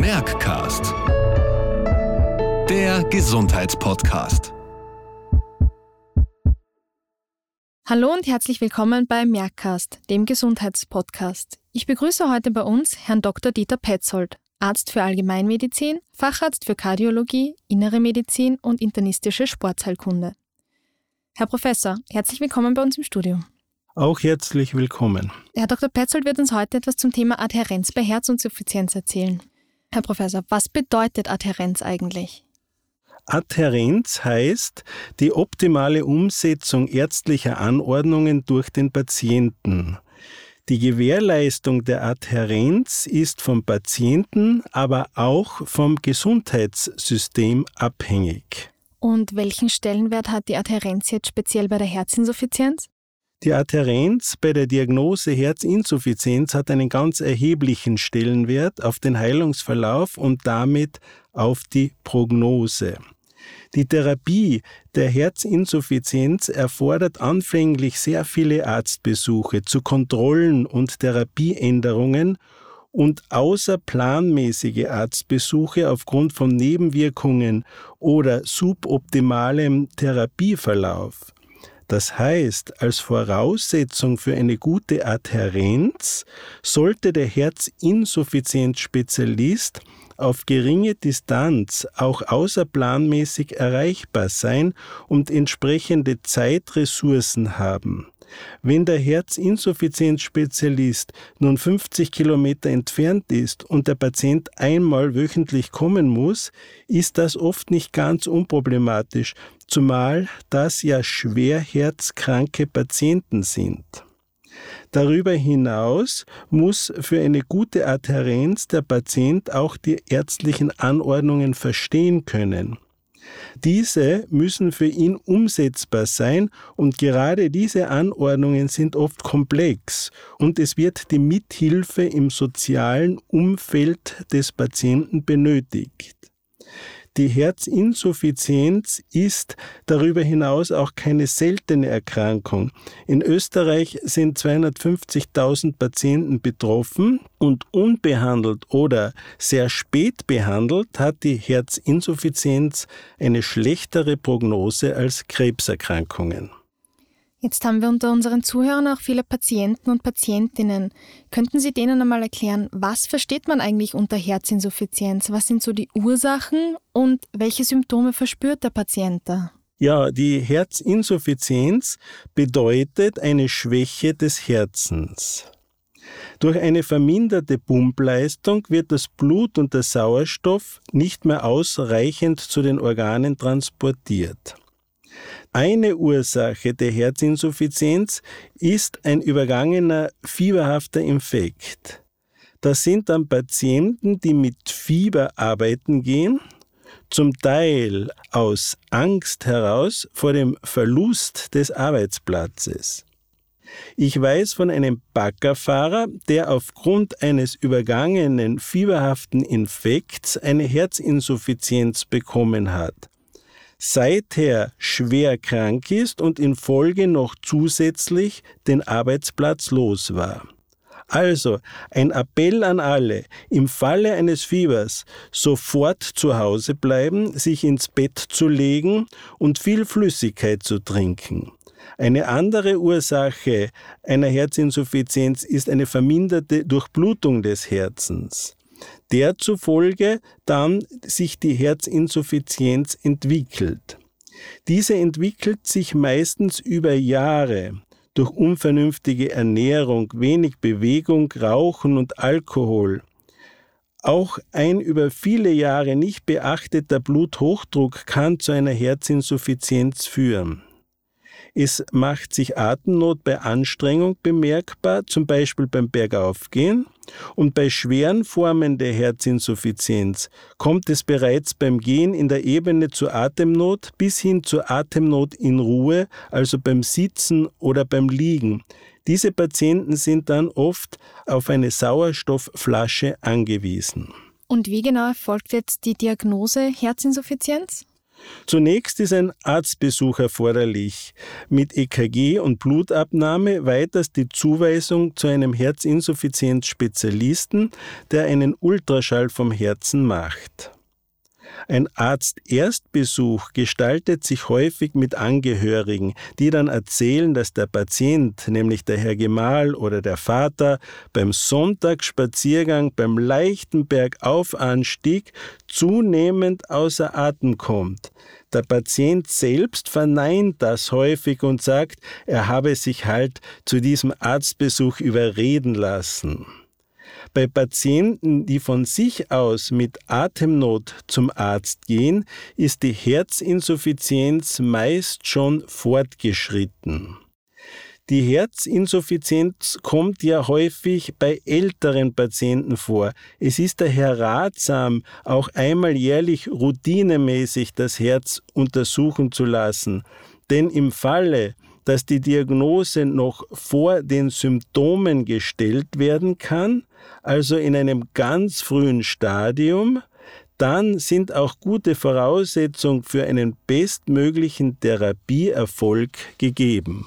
Merckcast. Der Gesundheitspodcast. Hallo und herzlich willkommen bei Merckcast, dem Gesundheitspodcast. Ich begrüße heute bei uns Herrn Dr. Dieter Petzold, Arzt für Allgemeinmedizin, Facharzt für Kardiologie, Innere Medizin und internistische Sportsheilkunde. Herr Professor, herzlich willkommen bei uns im Studio. Auch herzlich willkommen. Herr Dr. Petzold wird uns heute etwas zum Thema Adhärenz bei Herzinsuffizienz erzählen. Herr Professor, was bedeutet Adhärenz eigentlich? Adhärenz heißt die optimale Umsetzung ärztlicher Anordnungen durch den Patienten. Die Gewährleistung der Adhärenz ist vom Patienten, aber auch vom Gesundheitssystem abhängig. Und welchen Stellenwert hat die Adhärenz jetzt speziell bei der Herzinsuffizienz? Die Adhärenz bei der Diagnose Herzinsuffizienz hat einen ganz erheblichen Stellenwert auf den Heilungsverlauf und damit auf die Prognose. Die Therapie der Herzinsuffizienz erfordert anfänglich sehr viele Arztbesuche zu Kontrollen und Therapieänderungen und außerplanmäßige Arztbesuche aufgrund von Nebenwirkungen oder suboptimalem Therapieverlauf. Das heißt, als Voraussetzung für eine gute Adhärenz sollte der Herzinsuffizienzspezialist auf geringe Distanz auch außerplanmäßig erreichbar sein und entsprechende Zeitressourcen haben. Wenn der Herzinsuffizienzspezialist nun 50 Kilometer entfernt ist und der Patient einmal wöchentlich kommen muss, ist das oft nicht ganz unproblematisch, zumal das ja schwer herzkranke Patienten sind. Darüber hinaus muss für eine gute Adhärenz der Patient auch die ärztlichen Anordnungen verstehen können. Diese müssen für ihn umsetzbar sein und gerade diese Anordnungen sind oft komplex und es wird die Mithilfe im sozialen Umfeld des Patienten benötigt. Die Herzinsuffizienz ist darüber hinaus auch keine seltene Erkrankung. In Österreich sind 250.000 Patienten betroffen und unbehandelt oder sehr spät behandelt hat die Herzinsuffizienz eine schlechtere Prognose als Krebserkrankungen. Jetzt haben wir unter unseren Zuhörern auch viele Patienten und Patientinnen. Könnten Sie denen einmal erklären, was versteht man eigentlich unter Herzinsuffizienz? Was sind so die Ursachen und welche Symptome verspürt der Patient da? Ja, die Herzinsuffizienz bedeutet eine Schwäche des Herzens. Durch eine verminderte Pumpleistung wird das Blut und der Sauerstoff nicht mehr ausreichend zu den Organen transportiert. Eine Ursache der Herzinsuffizienz ist ein übergangener fieberhafter Infekt. Das sind dann Patienten, die mit Fieber arbeiten gehen, zum Teil aus Angst heraus vor dem Verlust des Arbeitsplatzes. Ich weiß von einem Baggerfahrer, der aufgrund eines übergangenen fieberhaften Infekts eine Herzinsuffizienz bekommen hat seither schwer krank ist und in Folge noch zusätzlich den Arbeitsplatz los war. Also ein Appell an alle, im Falle eines Fiebers sofort zu Hause bleiben, sich ins Bett zu legen und viel Flüssigkeit zu trinken. Eine andere Ursache einer Herzinsuffizienz ist eine verminderte Durchblutung des Herzens der zufolge dann sich die Herzinsuffizienz entwickelt. Diese entwickelt sich meistens über Jahre durch unvernünftige Ernährung, wenig Bewegung, Rauchen und Alkohol. Auch ein über viele Jahre nicht beachteter Bluthochdruck kann zu einer Herzinsuffizienz führen. Es macht sich Atemnot bei Anstrengung bemerkbar, zum Beispiel beim Bergaufgehen. Und bei schweren Formen der Herzinsuffizienz kommt es bereits beim Gehen in der Ebene zur Atemnot bis hin zur Atemnot in Ruhe, also beim Sitzen oder beim Liegen. Diese Patienten sind dann oft auf eine Sauerstoffflasche angewiesen. Und wie genau erfolgt jetzt die Diagnose Herzinsuffizienz? Zunächst ist ein Arztbesuch erforderlich, mit EKG und Blutabnahme, weiters die Zuweisung zu einem Herzinsuffizienzspezialisten, der einen Ultraschall vom Herzen macht. Ein Arzterstbesuch gestaltet sich häufig mit Angehörigen, die dann erzählen, dass der Patient, nämlich der Herr Gemahl oder der Vater, beim Sonntagsspaziergang beim leichten Bergaufanstieg zunehmend außer Atem kommt. Der Patient selbst verneint das häufig und sagt, er habe sich halt zu diesem Arztbesuch überreden lassen. Bei Patienten, die von sich aus mit Atemnot zum Arzt gehen, ist die Herzinsuffizienz meist schon fortgeschritten. Die Herzinsuffizienz kommt ja häufig bei älteren Patienten vor. Es ist daher ratsam, auch einmal jährlich routinemäßig das Herz untersuchen zu lassen. Denn im Falle, dass die Diagnose noch vor den Symptomen gestellt werden kann, also in einem ganz frühen Stadium, dann sind auch gute Voraussetzungen für einen bestmöglichen Therapieerfolg gegeben.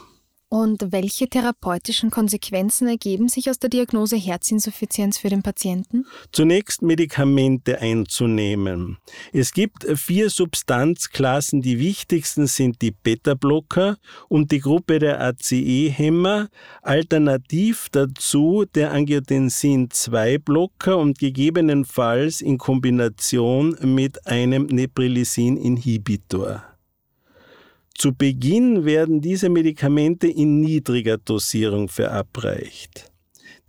Und welche therapeutischen Konsequenzen ergeben sich aus der Diagnose Herzinsuffizienz für den Patienten? Zunächst Medikamente einzunehmen. Es gibt vier Substanzklassen. Die wichtigsten sind die Beta-Blocker und die Gruppe der ACE-Hämmer. Alternativ dazu der Angiotensin-2-Blocker und gegebenenfalls in Kombination mit einem Neprilysin-Inhibitor. Zu Beginn werden diese Medikamente in niedriger Dosierung verabreicht.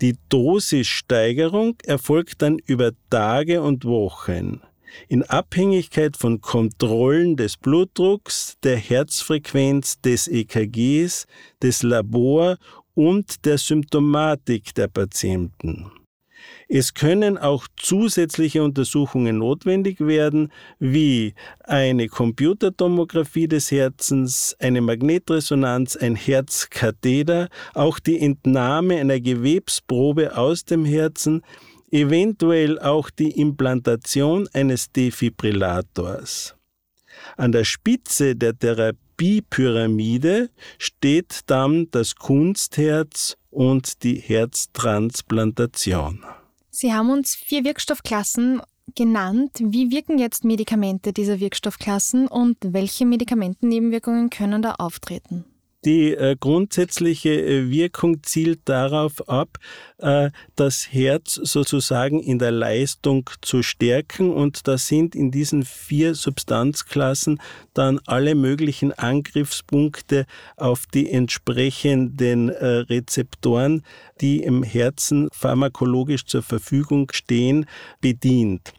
Die Dosissteigerung erfolgt dann über Tage und Wochen in Abhängigkeit von Kontrollen des Blutdrucks, der Herzfrequenz, des EKGs, des Labor und der Symptomatik der Patienten. Es können auch zusätzliche Untersuchungen notwendig werden, wie eine Computertomographie des Herzens, eine Magnetresonanz, ein Herzkatheter, auch die Entnahme einer Gewebsprobe aus dem Herzen, eventuell auch die Implantation eines Defibrillators. An der Spitze der Therapiepyramide steht dann das Kunstherz und die Herztransplantation. Sie haben uns vier Wirkstoffklassen genannt. Wie wirken jetzt Medikamente dieser Wirkstoffklassen und welche Medikamentennebenwirkungen können da auftreten? Die äh, grundsätzliche äh, Wirkung zielt darauf ab, äh, das Herz sozusagen in der Leistung zu stärken und da sind in diesen vier Substanzklassen dann alle möglichen Angriffspunkte auf die entsprechenden äh, Rezeptoren, die im Herzen pharmakologisch zur Verfügung stehen, bedient.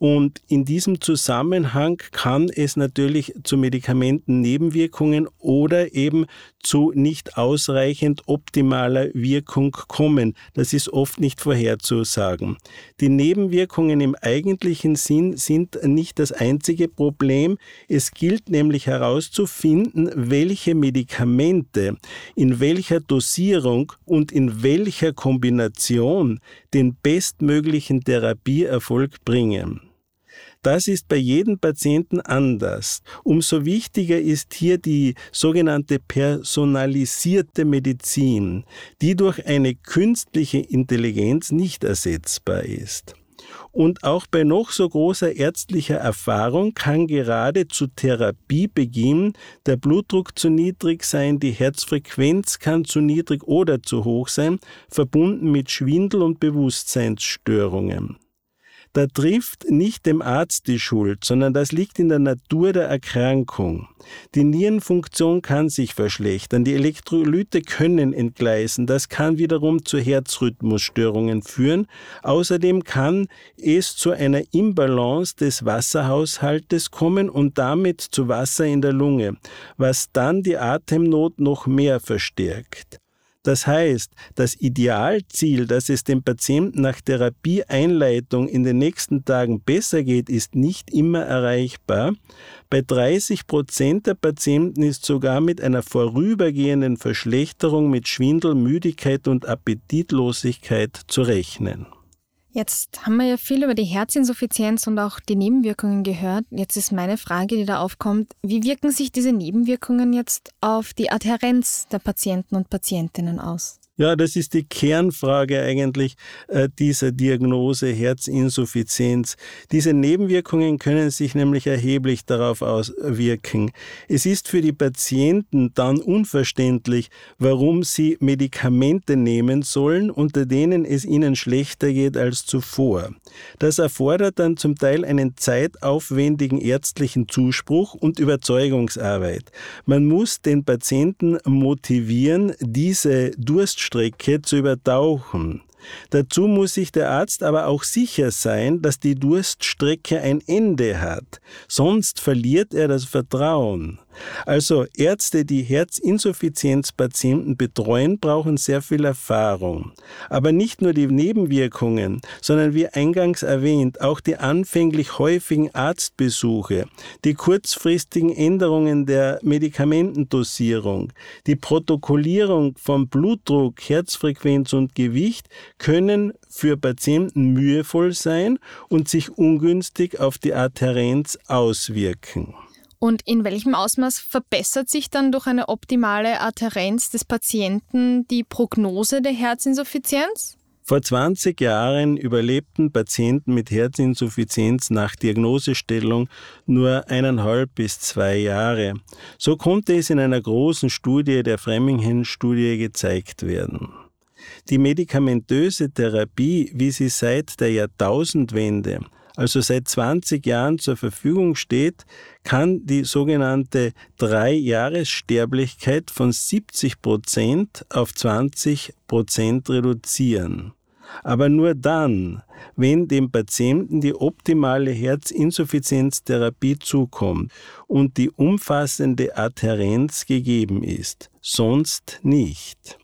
Und in diesem Zusammenhang kann es natürlich zu Medikamentennebenwirkungen oder eben zu nicht ausreichend optimaler Wirkung kommen. Das ist oft nicht vorherzusagen. Die Nebenwirkungen im eigentlichen Sinn sind nicht das einzige Problem. Es gilt nämlich herauszufinden, welche Medikamente in welcher Dosierung und in welcher Kombination den bestmöglichen Therapieerfolg bringen. Das ist bei jedem Patienten anders. Umso wichtiger ist hier die sogenannte personalisierte Medizin, die durch eine künstliche Intelligenz nicht ersetzbar ist. Und auch bei noch so großer ärztlicher Erfahrung kann gerade zu Therapiebeginn der Blutdruck zu niedrig sein, die Herzfrequenz kann zu niedrig oder zu hoch sein, verbunden mit Schwindel und Bewusstseinsstörungen. Da trifft nicht dem Arzt die Schuld, sondern das liegt in der Natur der Erkrankung. Die Nierenfunktion kann sich verschlechtern, die Elektrolyte können entgleisen, das kann wiederum zu Herzrhythmusstörungen führen. Außerdem kann es zu einer Imbalance des Wasserhaushaltes kommen und damit zu Wasser in der Lunge, was dann die Atemnot noch mehr verstärkt. Das heißt, das Idealziel, dass es dem Patienten nach Therapieeinleitung in den nächsten Tagen besser geht, ist nicht immer erreichbar. Bei 30 Prozent der Patienten ist sogar mit einer vorübergehenden Verschlechterung mit Schwindel, Müdigkeit und Appetitlosigkeit zu rechnen. Jetzt haben wir ja viel über die Herzinsuffizienz und auch die Nebenwirkungen gehört. Jetzt ist meine Frage, die da aufkommt, wie wirken sich diese Nebenwirkungen jetzt auf die Adhärenz der Patienten und Patientinnen aus? Ja, das ist die Kernfrage eigentlich äh, dieser Diagnose Herzinsuffizienz. Diese Nebenwirkungen können sich nämlich erheblich darauf auswirken. Es ist für die Patienten dann unverständlich, warum sie Medikamente nehmen sollen, unter denen es ihnen schlechter geht als zuvor. Das erfordert dann zum Teil einen zeitaufwendigen ärztlichen Zuspruch und Überzeugungsarbeit. Man muss den Patienten motivieren, diese Durststrecke Durststrecke zu übertauchen. Dazu muss sich der Arzt aber auch sicher sein, dass die Durststrecke ein Ende hat, sonst verliert er das Vertrauen. Also Ärzte, die Herzinsuffizienzpatienten betreuen, brauchen sehr viel Erfahrung. Aber nicht nur die Nebenwirkungen, sondern wie eingangs erwähnt, auch die anfänglich häufigen Arztbesuche, die kurzfristigen Änderungen der Medikamentendosierung, die Protokollierung von Blutdruck, Herzfrequenz und Gewicht können für Patienten mühevoll sein und sich ungünstig auf die Adhärenz auswirken. Und in welchem Ausmaß verbessert sich dann durch eine optimale Adhärenz des Patienten die Prognose der Herzinsuffizienz? Vor 20 Jahren überlebten Patienten mit Herzinsuffizienz nach Diagnosestellung nur eineinhalb bis zwei Jahre. So konnte es in einer großen Studie der Framingham-Studie gezeigt werden. Die medikamentöse Therapie, wie sie seit der Jahrtausendwende also seit 20 Jahren zur Verfügung steht, kann die sogenannte Drei-Jahres-Sterblichkeit von 70 Prozent auf 20 Prozent reduzieren. Aber nur dann, wenn dem Patienten die optimale Herzinsuffizienztherapie zukommt und die umfassende Adhärenz gegeben ist, sonst nicht.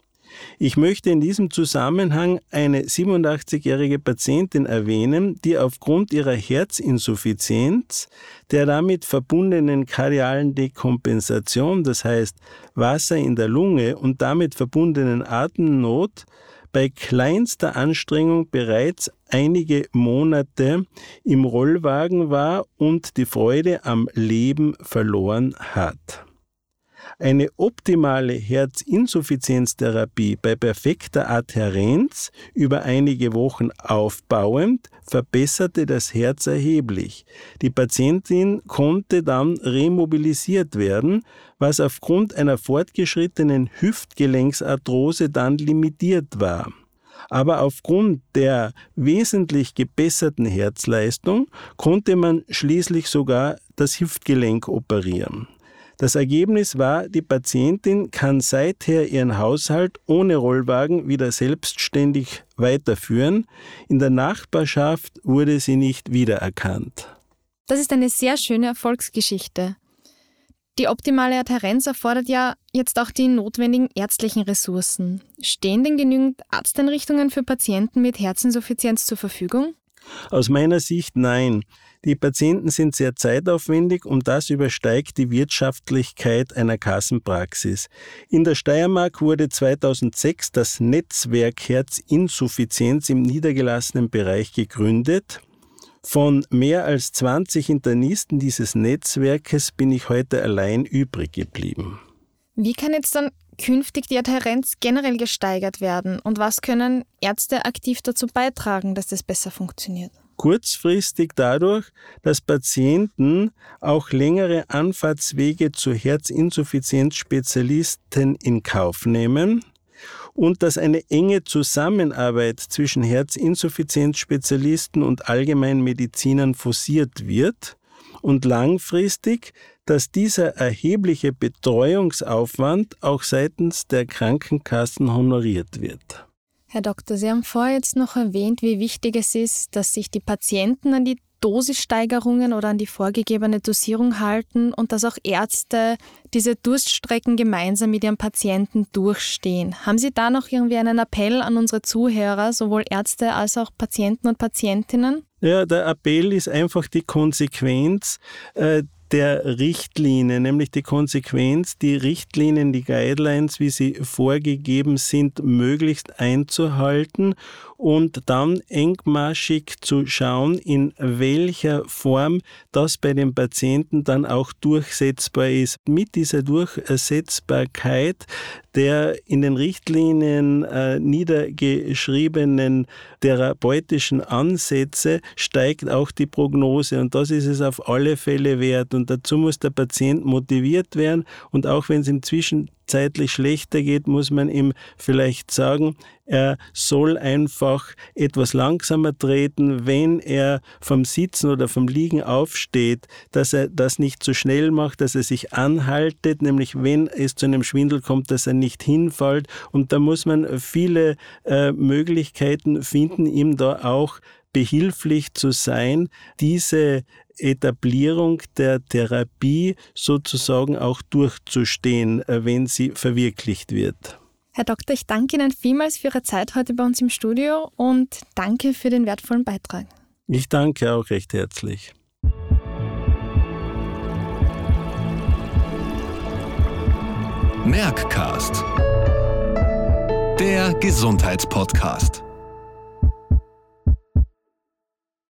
Ich möchte in diesem Zusammenhang eine 87-jährige Patientin erwähnen, die aufgrund ihrer Herzinsuffizienz, der damit verbundenen kardialen Dekompensation, das heißt Wasser in der Lunge und damit verbundenen Atemnot, bei kleinster Anstrengung bereits einige Monate im Rollwagen war und die Freude am Leben verloren hat. Eine optimale Herzinsuffizienztherapie bei perfekter Adhärenz über einige Wochen aufbauend verbesserte das Herz erheblich. Die Patientin konnte dann remobilisiert werden, was aufgrund einer fortgeschrittenen Hüftgelenksarthrose dann limitiert war aber aufgrund der wesentlich gebesserten Herzleistung konnte man schließlich sogar das Hüftgelenk operieren. Das Ergebnis war, die Patientin kann seither ihren Haushalt ohne Rollwagen wieder selbstständig weiterführen. In der Nachbarschaft wurde sie nicht wiedererkannt. Das ist eine sehr schöne Erfolgsgeschichte. Die optimale Adhärenz erfordert ja jetzt auch die notwendigen ärztlichen Ressourcen. Stehen denn genügend Arzteinrichtungen für Patienten mit Herzinsuffizienz zur Verfügung? Aus meiner Sicht nein. Die Patienten sind sehr zeitaufwendig und das übersteigt die Wirtschaftlichkeit einer Kassenpraxis. In der Steiermark wurde 2006 das Netzwerk Herzinsuffizienz im niedergelassenen Bereich gegründet. Von mehr als 20 Internisten dieses Netzwerkes bin ich heute allein übrig geblieben. Wie kann jetzt dann künftig die Adhärenz generell gesteigert werden und was können Ärzte aktiv dazu beitragen, dass das besser funktioniert? kurzfristig dadurch, dass Patienten auch längere Anfahrtswege zu Herzinsuffizienzspezialisten in Kauf nehmen und dass eine enge Zusammenarbeit zwischen Herzinsuffizienzspezialisten und Allgemeinmedizinern forciert wird und langfristig, dass dieser erhebliche Betreuungsaufwand auch seitens der Krankenkassen honoriert wird. Herr Doktor, Sie haben vorher jetzt noch erwähnt, wie wichtig es ist, dass sich die Patienten an die Dosissteigerungen oder an die vorgegebene Dosierung halten und dass auch Ärzte diese Durststrecken gemeinsam mit ihren Patienten durchstehen. Haben Sie da noch irgendwie einen Appell an unsere Zuhörer, sowohl Ärzte als auch Patienten und Patientinnen? Ja, der Appell ist einfach die Konsequenz, äh, der Richtlinie, nämlich die Konsequenz, die Richtlinien, die Guidelines, wie sie vorgegeben sind, möglichst einzuhalten und dann engmaschig zu schauen, in welcher Form das bei den Patienten dann auch durchsetzbar ist. Mit dieser Durchsetzbarkeit der in den Richtlinien äh, niedergeschriebenen therapeutischen Ansätze steigt auch die Prognose und das ist es auf alle Fälle wert und dazu muss der Patient motiviert werden und auch wenn es im Zwischen zeitlich schlechter geht, muss man ihm vielleicht sagen, er soll einfach etwas langsamer treten, wenn er vom Sitzen oder vom Liegen aufsteht, dass er das nicht zu schnell macht, dass er sich anhaltet, nämlich wenn es zu einem Schwindel kommt, dass er nicht hinfällt. Und da muss man viele äh, Möglichkeiten finden, ihm da auch behilflich zu sein, diese Etablierung der Therapie sozusagen auch durchzustehen, äh, wenn sie verwirklicht wird. Herr Doktor, ich danke Ihnen vielmals für Ihre Zeit heute bei uns im Studio und danke für den wertvollen Beitrag. Ich danke auch recht herzlich. Merckcast, der Gesundheitspodcast.